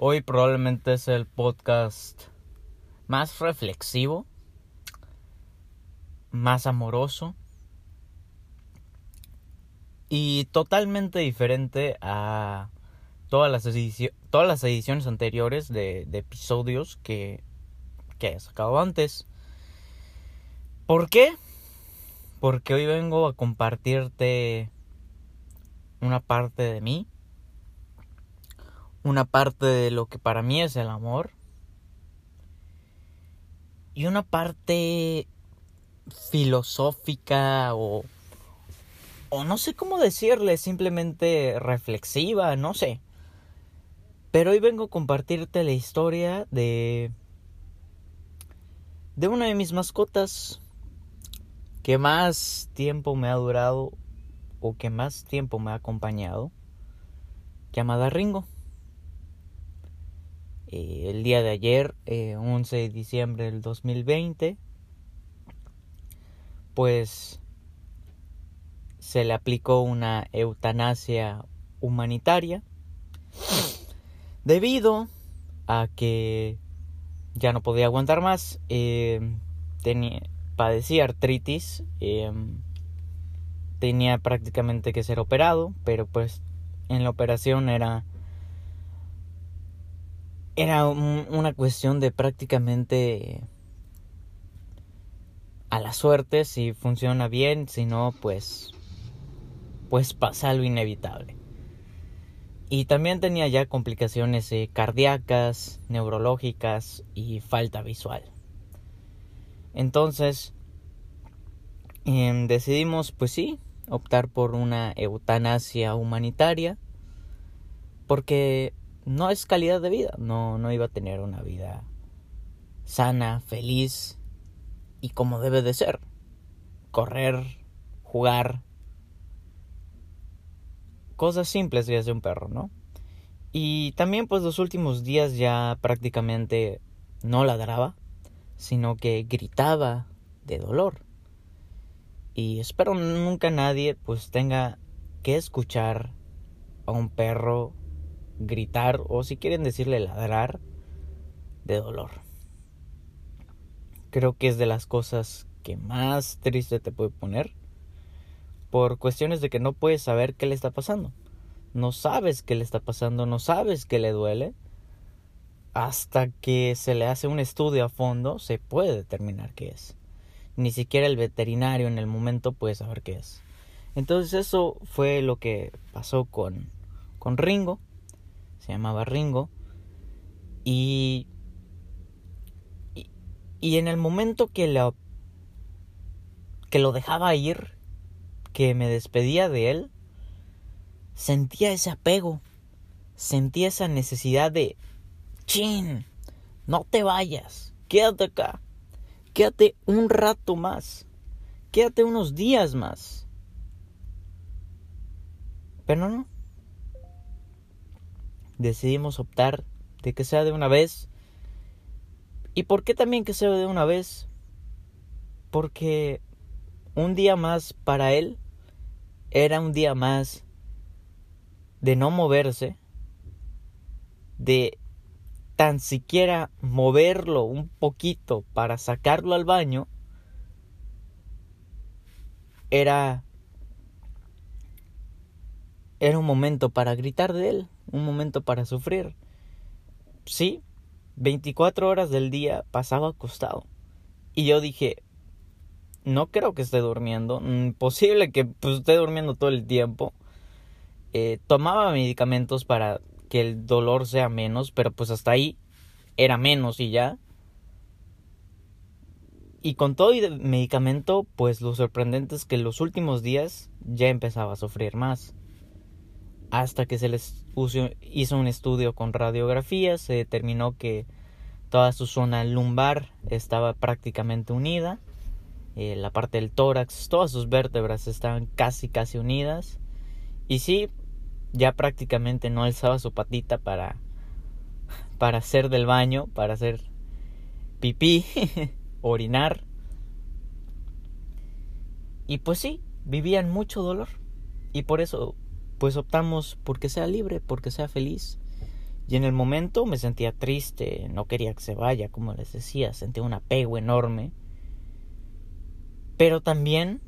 Hoy probablemente es el podcast más reflexivo, más amoroso y totalmente diferente a todas las, todas las ediciones anteriores de, episodios que, que he sacado antes. ¿Por qué? Porque hoy vengo a compartirte una parte de mí, una parte de lo que para mí es el amor y una parte filosófica o o no sé cómo decirle, simplemente reflexiva, no sé. Pero hoy vengo a compartirte la historia de de una de mis mascotas que más tiempo me ha durado o que más tiempo me ha acompañado, llamada Ringo. Eh, el día de ayer, 11 eh, de diciembre del 2020, pues se le aplicó una eutanasia humanitaria debido a que ya no podía aguantar más, eh, tenía, padecía artritis, eh, tenía prácticamente que ser operado, pero pues en la operación era era una cuestión de prácticamente a la suerte si funciona bien, si no pues pues pasa lo inevitable. Y también tenía ya complicaciones eh, cardíacas, neurológicas y falta visual. Entonces, em, decidimos, pues sí, optar por una eutanasia humanitaria, porque no es calidad de vida, no, no iba a tener una vida sana, feliz y como debe de ser. Correr, jugar, cosas simples que hace un perro, ¿no? Y también pues los últimos días ya prácticamente no ladraba, sino que gritaba de dolor. Y espero nunca nadie pues tenga que escuchar a un perro gritar o si quieren decirle ladrar de dolor. Creo que es de las cosas que más triste te puede poner por cuestiones de que no puedes saber qué le está pasando. No sabes qué le está pasando, no sabes qué le duele. Hasta que se le hace un estudio a fondo, se puede determinar qué es. Ni siquiera el veterinario en el momento puede saber qué es. Entonces eso fue lo que pasó con, con Ringo. Se llamaba Ringo. Y, y, en el momento que que lo dejaba ir, que me despedía de él, sentía ese apego, sentía esa necesidad de, chin, no te vayas, quédate acá, quédate un rato más, quédate unos días más. Pero no. Decidimos optar de que sea de una vez. ¿Y por qué también que sea de una vez? Porque un día más para él era un día más de no moverse, de tan siquiera moverlo un poquito para sacarlo al baño, era era un momento para gritar de él, un momento para sufrir. Sí, 24 horas del día pasaba acostado. Y yo dije, no creo que esté durmiendo. Posible que pues, esté durmiendo todo el tiempo. Eh, tomaba medicamentos para que el dolor sea menos, pero pues hasta ahí era menos y ya. Y con todo el medicamento, pues lo sorprendente es que en los últimos días ya empezaba a sufrir más. Hasta que se les hizo un estudio con radiografías, se determinó que toda su zona lumbar estaba prácticamente unida eh, la parte del tórax, todas sus vértebras estaban casi casi unidas. Y sí, ya prácticamente no alzaba su patita para para hacer del baño, para hacer pipí, orinar. Y pues sí, vivían mucho dolor. Y por eso pues optamos porque sea libre, porque sea feliz. Y en el momento me sentía triste, no quería que se vaya, como les decía, sentía un apego enorme. Pero también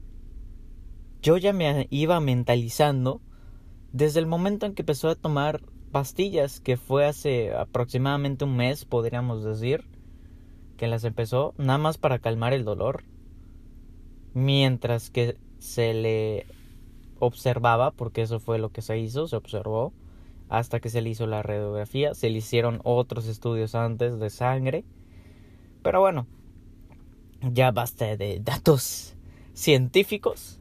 yo ya me iba mentalizando desde el momento en que empezó a tomar pastillas, que fue hace aproximadamente un mes, podríamos decir, que las empezó nada más para calmar el dolor, mientras que se le observaba, porque eso fue lo que se hizo, se observó, hasta que se le hizo la radiografía, se le hicieron otros estudios antes de sangre, pero bueno, ya basta de datos científicos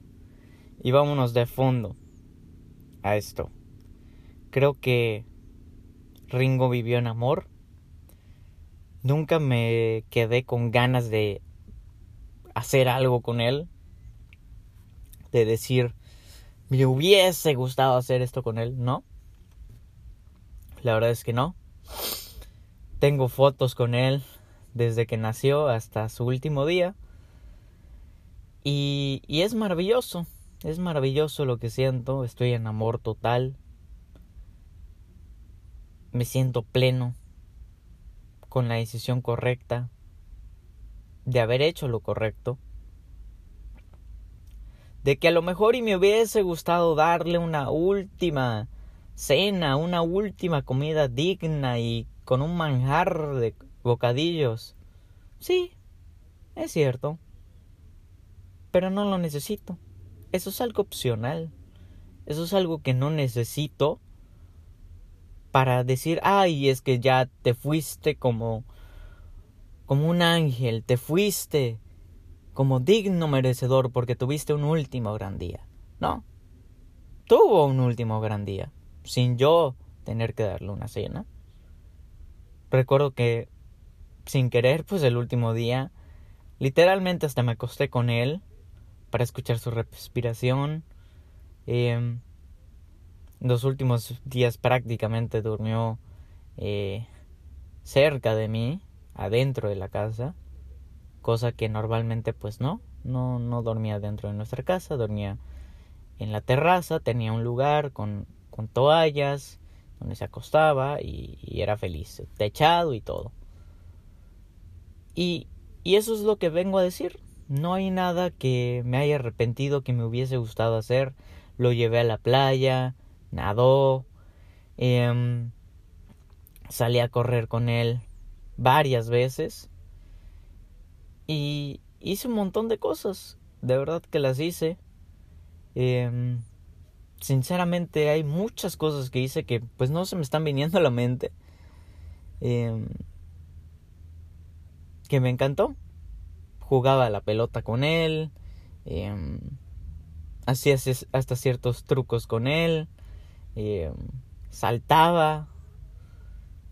y vámonos de fondo a esto. Creo que Ringo vivió en amor. Nunca me quedé con ganas de hacer algo con él. De decir, me hubiese gustado hacer esto con él. No. La verdad es que no. Tengo fotos con él desde que nació hasta su último día. Y, y es maravilloso. Es maravilloso lo que siento. Estoy en amor total me siento pleno con la decisión correcta de haber hecho lo correcto de que a lo mejor y me hubiese gustado darle una última cena, una última comida digna y con un manjar de bocadillos. Sí, es cierto. Pero no lo necesito. Eso es algo opcional. Eso es algo que no necesito para decir, ay, es que ya te fuiste como como un ángel, te fuiste como digno merecedor porque tuviste un último gran día. No. Tuvo un último gran día sin yo tener que darle una cena. Recuerdo que sin querer, pues el último día literalmente hasta me acosté con él para escuchar su respiración. Eh, los últimos días prácticamente durmió eh, cerca de mí, adentro de la casa, cosa que normalmente pues no, no, no dormía dentro de nuestra casa, dormía en la terraza, tenía un lugar con, con toallas donde se acostaba y, era feliz, techado y todo. Y, y eso es lo que vengo a decir. No hay nada que me haya arrepentido que me hubiese gustado hacer. Lo llevé a la playa, nadó, eh, salí a correr con él varias veces y hice un montón de cosas, de verdad que las hice. Eh, sinceramente hay muchas cosas que hice que pues no se me están viniendo a la mente. Eh, que me encantó. Jugaba la pelota con él. Eh, hacía hasta ciertos trucos con él. Saltaba,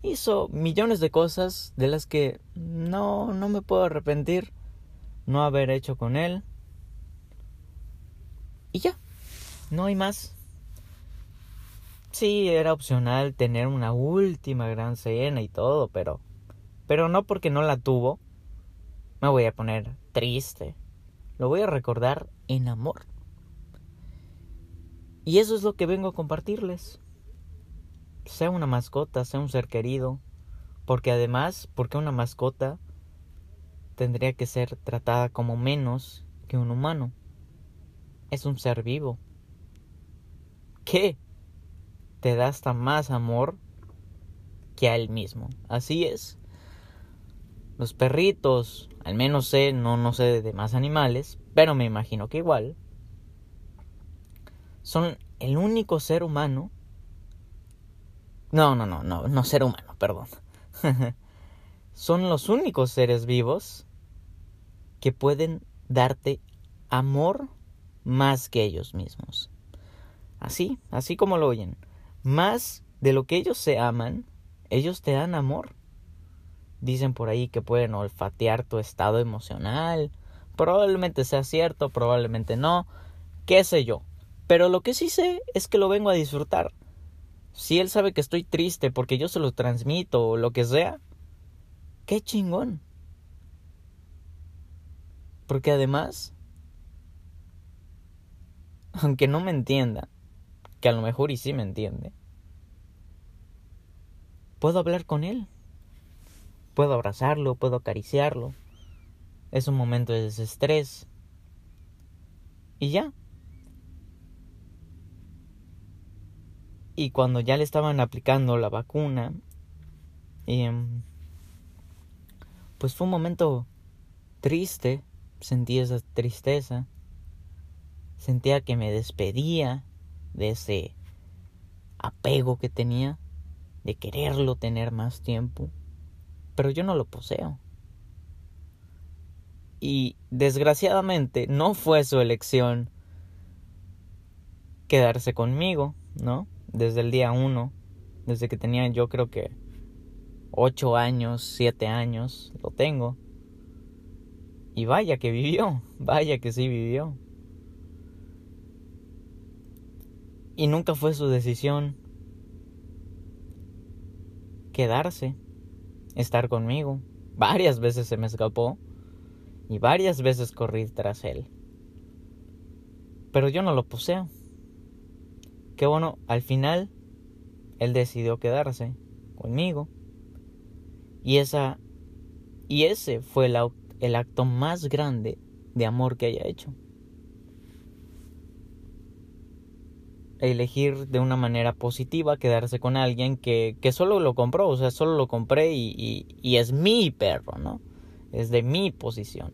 hizo millones de cosas de las que no, no me puedo arrepentir no haber hecho con él. Y ya, no hay más. Sí, era opcional tener una última gran cena y todo, pero pero no porque no la tuvo me voy a poner triste. Lo voy a recordar en amor. Y eso es lo que vengo a compartirles. Sea una mascota, sea un ser querido, porque además, porque una mascota tendría que ser tratada como menos que un humano. Es un ser vivo. ¿Qué? Te da hasta más amor que a él mismo. Así es. Los perritos, al menos sé, no, no sé de demás animales, pero me imagino que igual, son el único ser humano. No, no, no, no, no ser humano, perdón. son los únicos seres vivos que pueden darte amor más que ellos mismos. Así, así como lo oyen. Más de lo que ellos se aman, ellos te dan amor. Dicen por ahí que pueden olfatear tu estado emocional. Probablemente sea cierto, probablemente no. ¿Qué sé yo? Pero lo que sí sé es que lo vengo a disfrutar. Si él sabe que estoy triste porque yo se lo transmito o lo que sea, qué chingón. Porque además, aunque no me entienda, que a lo mejor y sí me entiende, puedo hablar con él. Puedo abrazarlo, puedo acariciarlo. Es un momento de desestrés. Y ya. Y cuando ya le estaban aplicando la vacuna, em, pues fue un momento triste, sentí esa tristeza, sentía que me despedía de ese apego que tenía, de quererlo tener más tiempo, pero yo no lo poseo. Y desgraciadamente no fue su elección quedarse conmigo, ¿no? Desde el día uno, desde que tenía yo creo que ocho años, siete años, lo tengo. Y vaya que vivió, vaya que sí vivió. Y nunca fue su decisión quedarse, estar conmigo. Varias veces se me escapó y varias veces corrí tras él. Pero yo no lo poseo. Qué bueno, al final él decidió quedarse conmigo. Y esa y ese fue el, el acto más grande de amor que haya hecho. elegir de una manera positiva quedarse con alguien que, que solo lo compró, o sea, solo lo compré y, y, es mi perro, ¿no? Es de mi posición.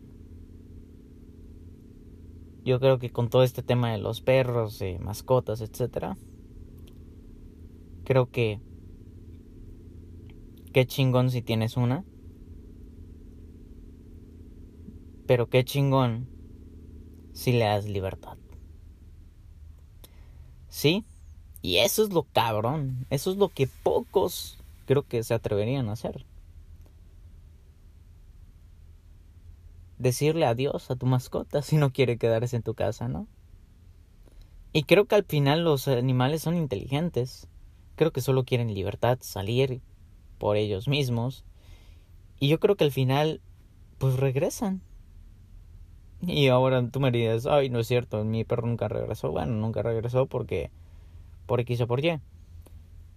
Yo creo que con todo este tema de los perros, eh, mascotas, etcétera, creo que qué chingón si tienes una. Pero qué chingón si le das libertad. ¿Sí? Y eso es lo cabrón. Eso es lo que pocos creo que se atreverían a hacer. Decirle adiós a tu mascota si no quiere quedarse en tu casa, ¿no? Y creo que al final los animales son inteligentes. Creo que solo quieren libertad, salir por ellos mismos. Y yo creo que al final, pues regresan. Y ahora tú me dices, ay, no es cierto, mi perro nunca regresó. Bueno, nunca regresó porque por X o por Y.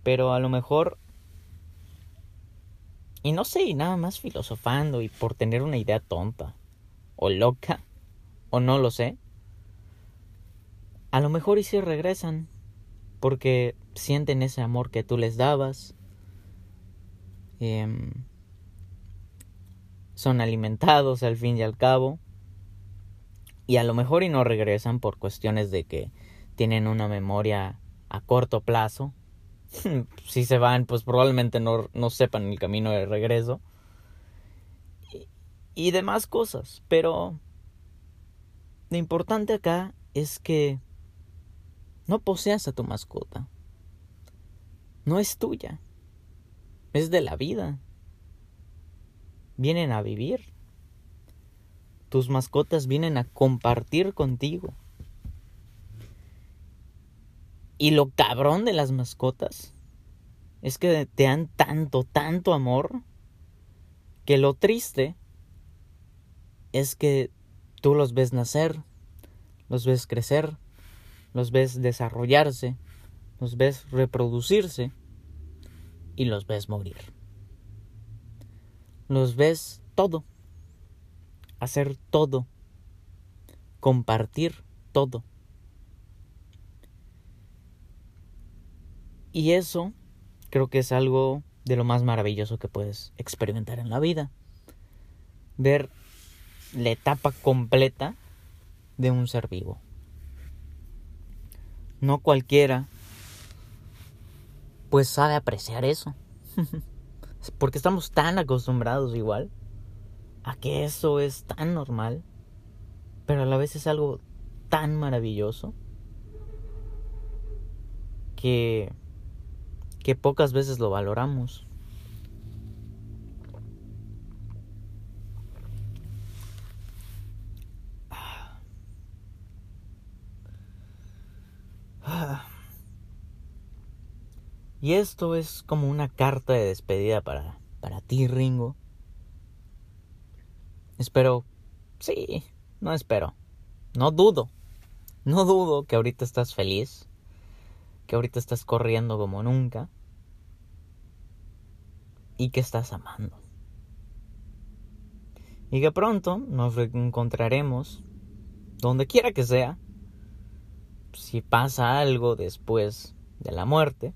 Pero a lo mejor... Y no sé, y nada más filosofando y por tener una idea tonta. O loca. O no lo sé. A lo mejor y si regresan. Porque sienten ese amor que tú les dabas. Em, son alimentados al fin y al cabo y a lo mejor y no regresan por cuestiones de que tienen una memoria a corto plazo. si se van, pues probablemente no, no sepan el camino de regreso. Y, demás cosas. Pero lo importante acá es que no poseas a tu mascota. No es tuya. Es de la vida. Vienen a vivir. Tus mascotas vienen a compartir contigo. Y lo cabrón de las mascotas es que te dan tanto, tanto amor, que lo triste es que tú los ves nacer, los ves crecer, los ves desarrollarse, los ves reproducirse y los ves morir. Los ves todo hacer todo, compartir todo. Y eso creo que es algo de lo más maravilloso que puedes experimentar en la vida. Ver la etapa completa de un ser vivo. No cualquiera pues sabe apreciar eso. Porque estamos tan acostumbrados igual a que eso es tan normal, pero a la vez es algo tan maravilloso que que pocas veces lo valoramos. Y esto es como una carta de despedida para, para ti, Ringo. Espero, sí, no espero, no dudo, no dudo que ahorita estás feliz, que ahorita estás corriendo como nunca. y que estás amando. Y que pronto nos encontraremos donde quiera que sea. Si pasa algo después de la muerte,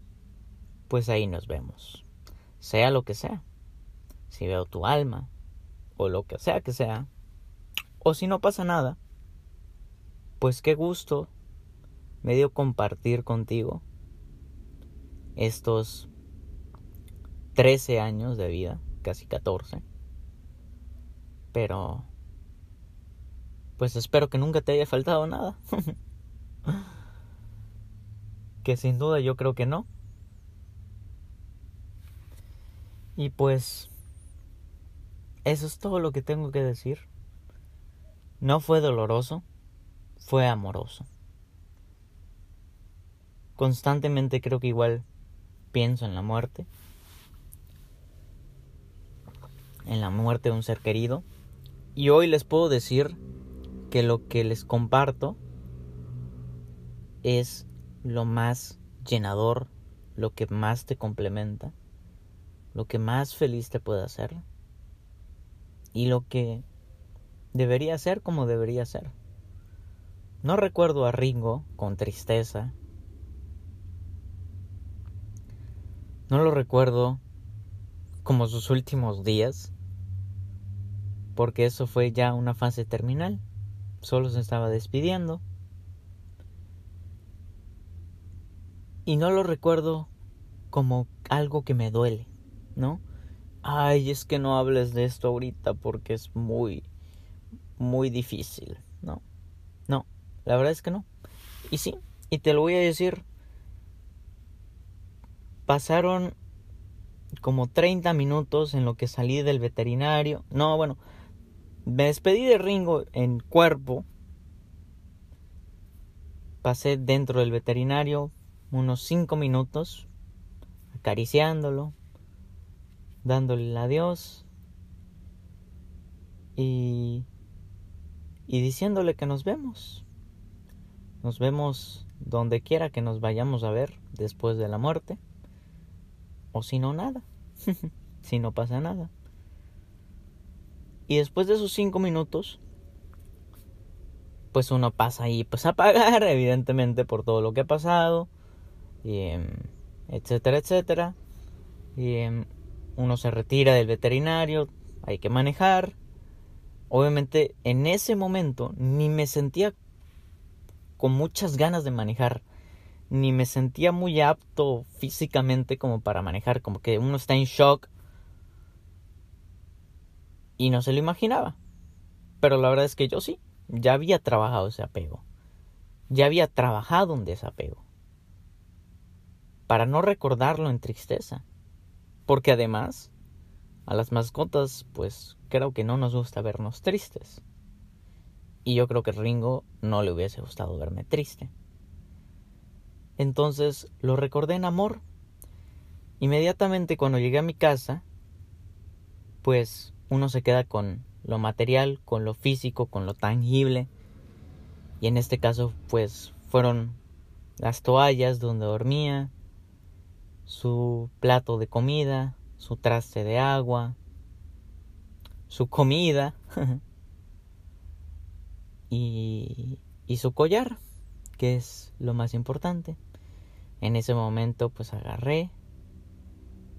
pues ahí nos vemos. Sea lo que sea. Si veo tu alma, o lo que sea que sea, o si no pasa nada, pues qué gusto me dio compartir contigo estos 13 años de vida, casi 14. Pero pues espero que nunca te haya faltado nada. que sin duda yo creo que no. Y pues eso es todo lo que tengo que decir. No fue doloroso, fue amoroso. Constantemente creo que igual pienso en la muerte. En la muerte de un ser querido. Y hoy les puedo decir que lo que les comparto es lo más llenador, lo que más te complementa, lo que más feliz te puede hacer y lo que debería ser como debería ser. No recuerdo a Ringo con tristeza. No lo recuerdo como sus últimos días, porque eso fue ya una fase terminal solo se estaba despidiendo. Y no lo recuerdo como algo que me duele, ¿no? Ay, es que no hables de esto ahorita porque es muy, muy difícil, ¿no? No, la verdad es que no. Y sí, y te lo voy a decir, pasaron como 30 minutos en lo que salí del veterinario. No, bueno, me despedí de Ringo en cuerpo. Pasé dentro del veterinario unos cinco minutos acariciándolo, dándole el adiós y, y diciéndole que nos vemos. Nos vemos donde quiera que nos vayamos a ver después de la muerte. O si no, nada. si no pasa nada. Y después de esos cinco minutos, pues uno pasa ahí pues a pagar, evidentemente, por todo lo que ha pasado, y, em, etcétera, etcétera. Y em, uno se retira del veterinario, hay que manejar. Obviamente en ese momento ni me sentía con muchas ganas de manejar, ni me sentía muy apto físicamente como para manejar, como que uno está en shock y no se lo imaginaba. Pero la verdad es que yo sí, ya había trabajado ese apego. Ya había trabajado un desapego. Para no recordarlo en tristeza. Porque además, a las mascotas, pues creo que no nos gusta vernos tristes. Y yo creo que Ringo no le hubiese gustado verme triste. Entonces lo recordé en amor. Inmediatamente cuando llegué a mi casa, pues uno se queda con lo material, con lo físico, con lo tangible. Y en este caso, pues fueron las toallas donde dormía, su plato de comida, su traste de agua, su comida y, y su collar, que es lo más importante. En ese momento pues agarré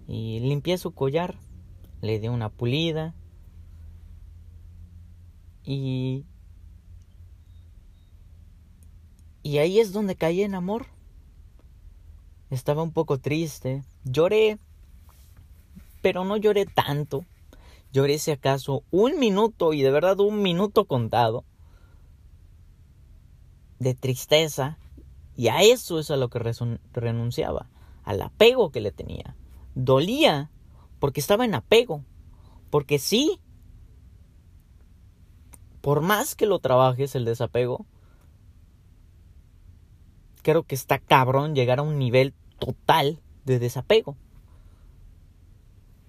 y limpié su collar, le di una pulida y... Y ahí es donde caí en amor. Estaba un poco triste. Lloré. Pero no lloré tanto. Lloré si acaso un minuto y de verdad un minuto contado. De tristeza. Y a eso es a lo que renunciaba. Al apego que le tenía. Dolía porque estaba en apego. Porque sí, por más que lo trabajes el desapego, creo que está cabrón llegar a un nivel total de desapego.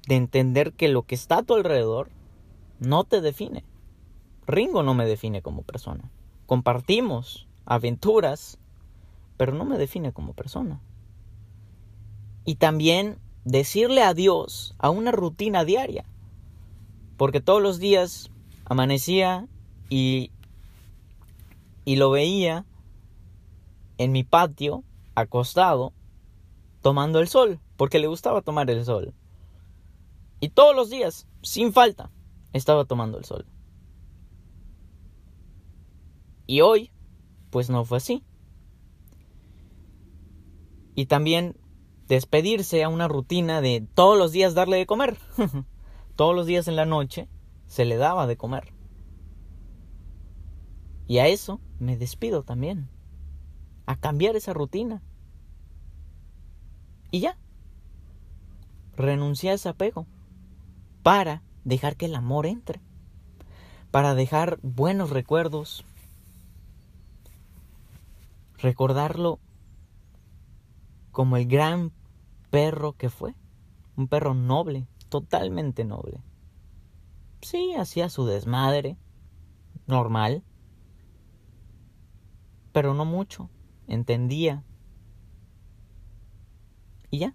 De entender que lo que está a tu alrededor no te define. Ringo no me define como persona. Compartimos aventuras, pero no me define como persona. Y también decirle adiós a una rutina diaria. Porque todos los días amanecía y, y lo veía en mi patio, acostado, tomando el sol, porque le gustaba tomar el sol. Y todos los días, sin falta, estaba tomando el sol. Y hoy, pues no fue así. Y también despedirse a una rutina de todos los días darle de comer. todos los días en la noche se le daba de comer. Y a eso me despido también. A cambiar esa rutina. Y ya. Renuncié a ese apego. Para dejar que el amor entre. Para dejar buenos recuerdos. Recordarlo como el gran perro que fue. Un perro noble, totalmente noble. Sí, hacía su desmadre, normal, pero no mucho, entendía. Y ya.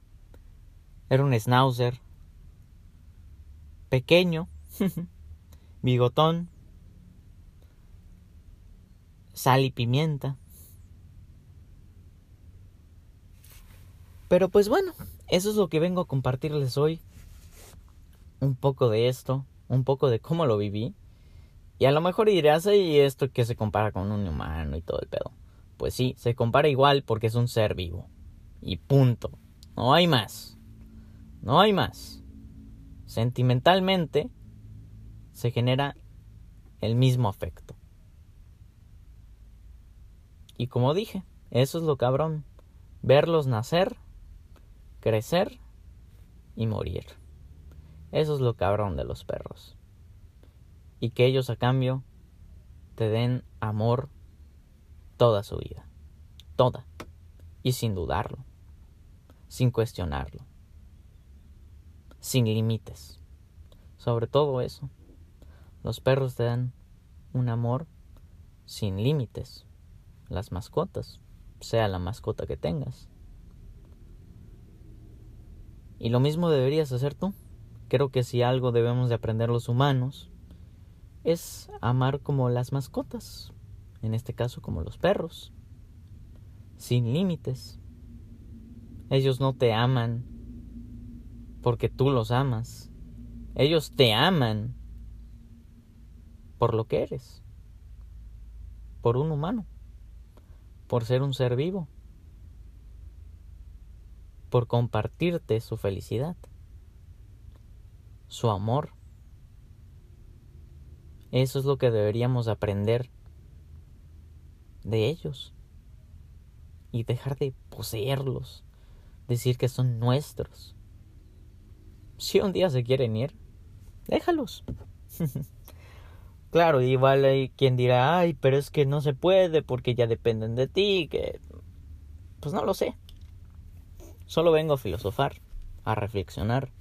Era un schnauzer, pequeño, bigotón, sal y pimienta. Pero pues bueno, eso es lo que vengo a compartirles hoy. Un poco de esto, un poco de cómo lo viví. Y a lo mejor dirás, y esto que se compara con un humano y todo el pedo. Pues sí, se compara igual porque es un ser vivo. Y punto. No hay más. No hay más. Sentimentalmente se genera el mismo afecto. Y como dije, eso es lo cabrón. Verlos nacer crecer y morir. Eso es lo cabrón de los perros. Y que ellos a cambio te den amor toda su vida. Toda. Y sin dudarlo. Sin cuestionarlo. Sin límites. Sobre todo eso. Los perros te dan un amor sin límites. Las mascotas, sea la mascota que tengas. Y lo mismo deberías hacer tú. Creo que si algo debemos de aprender los humanos es amar como las mascotas, en este caso como los perros, sin límites. Ellos no te aman porque tú los amas. Ellos te aman por lo que eres, por un humano, por ser un ser vivo por compartirte su felicidad, su amor. Eso es lo que deberíamos aprender de ellos y dejar de poseerlos, decir que son nuestros. Si un día se quieren ir, déjalos. claro, igual hay quien dirá, ay, pero es que no se puede porque ya dependen de ti, que... Pues no lo sé. Solo vengo a filosofar, a reflexionar.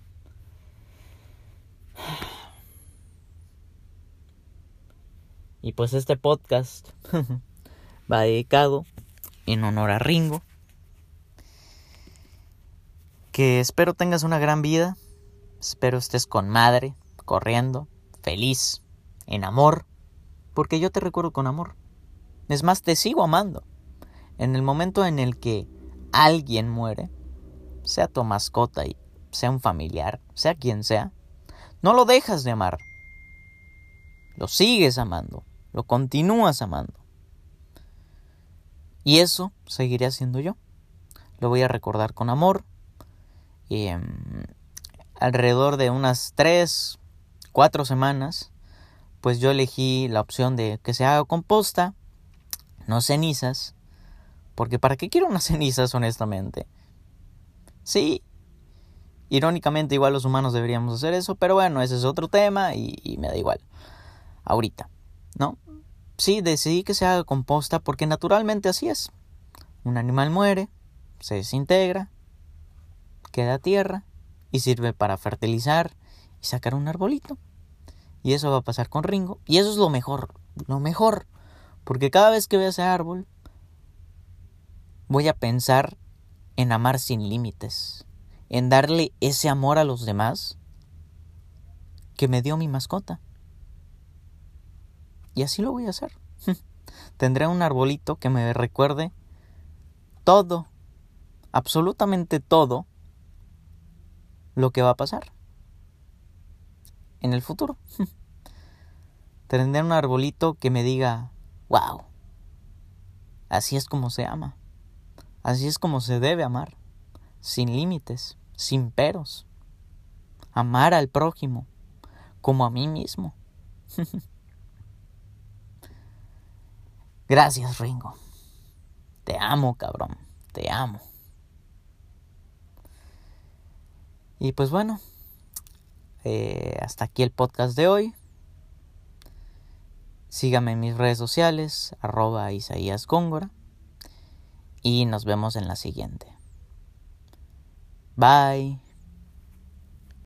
Y pues este podcast va dedicado en honor a Ringo. Que espero tengas una gran vida. Espero estés con madre, corriendo, feliz, en amor. Porque yo te recuerdo con amor. Es más, te sigo amando. En el momento en el que alguien muere, sea tu mascota sea un familiar, sea quien sea, no lo dejas de amar. Lo sigues amando, lo continúas amando. Y eso seguiré haciendo yo. Lo voy a recordar con amor. Y, em, alrededor de unas tres, cuatro semanas, pues yo elegí la opción de que se haga composta, no cenizas. Porque ¿para qué quiero unas cenizas, honestamente? Sí, irónicamente igual los humanos deberíamos hacer eso, pero bueno, ese es otro tema y, me da igual. Ahorita, ¿no? Sí, decidí que se haga composta porque naturalmente así es. Un animal muere, se desintegra, queda tierra y sirve para fertilizar y sacar un arbolito. Y eso va a pasar con Ringo. Y eso es lo mejor, lo mejor. Porque cada vez que vea ese árbol, voy a pensar en amar sin límites, en darle ese amor a los demás que me dio mi mascota. Y así lo voy a hacer. Tendré un arbolito que me recuerde todo, absolutamente todo lo que va a pasar en el futuro. Tendré un arbolito que me diga, wow, así es como se ama, así es como se debe amar, sin límites, sin peros. Amar al prójimo como a mí mismo. Gracias, Ringo. Te amo, cabrón. Te amo. Y pues bueno, eh, hasta aquí el podcast de hoy. Sígame en mis redes sociales, arroba Isaías Góngora. Y nos vemos en la siguiente. Bye.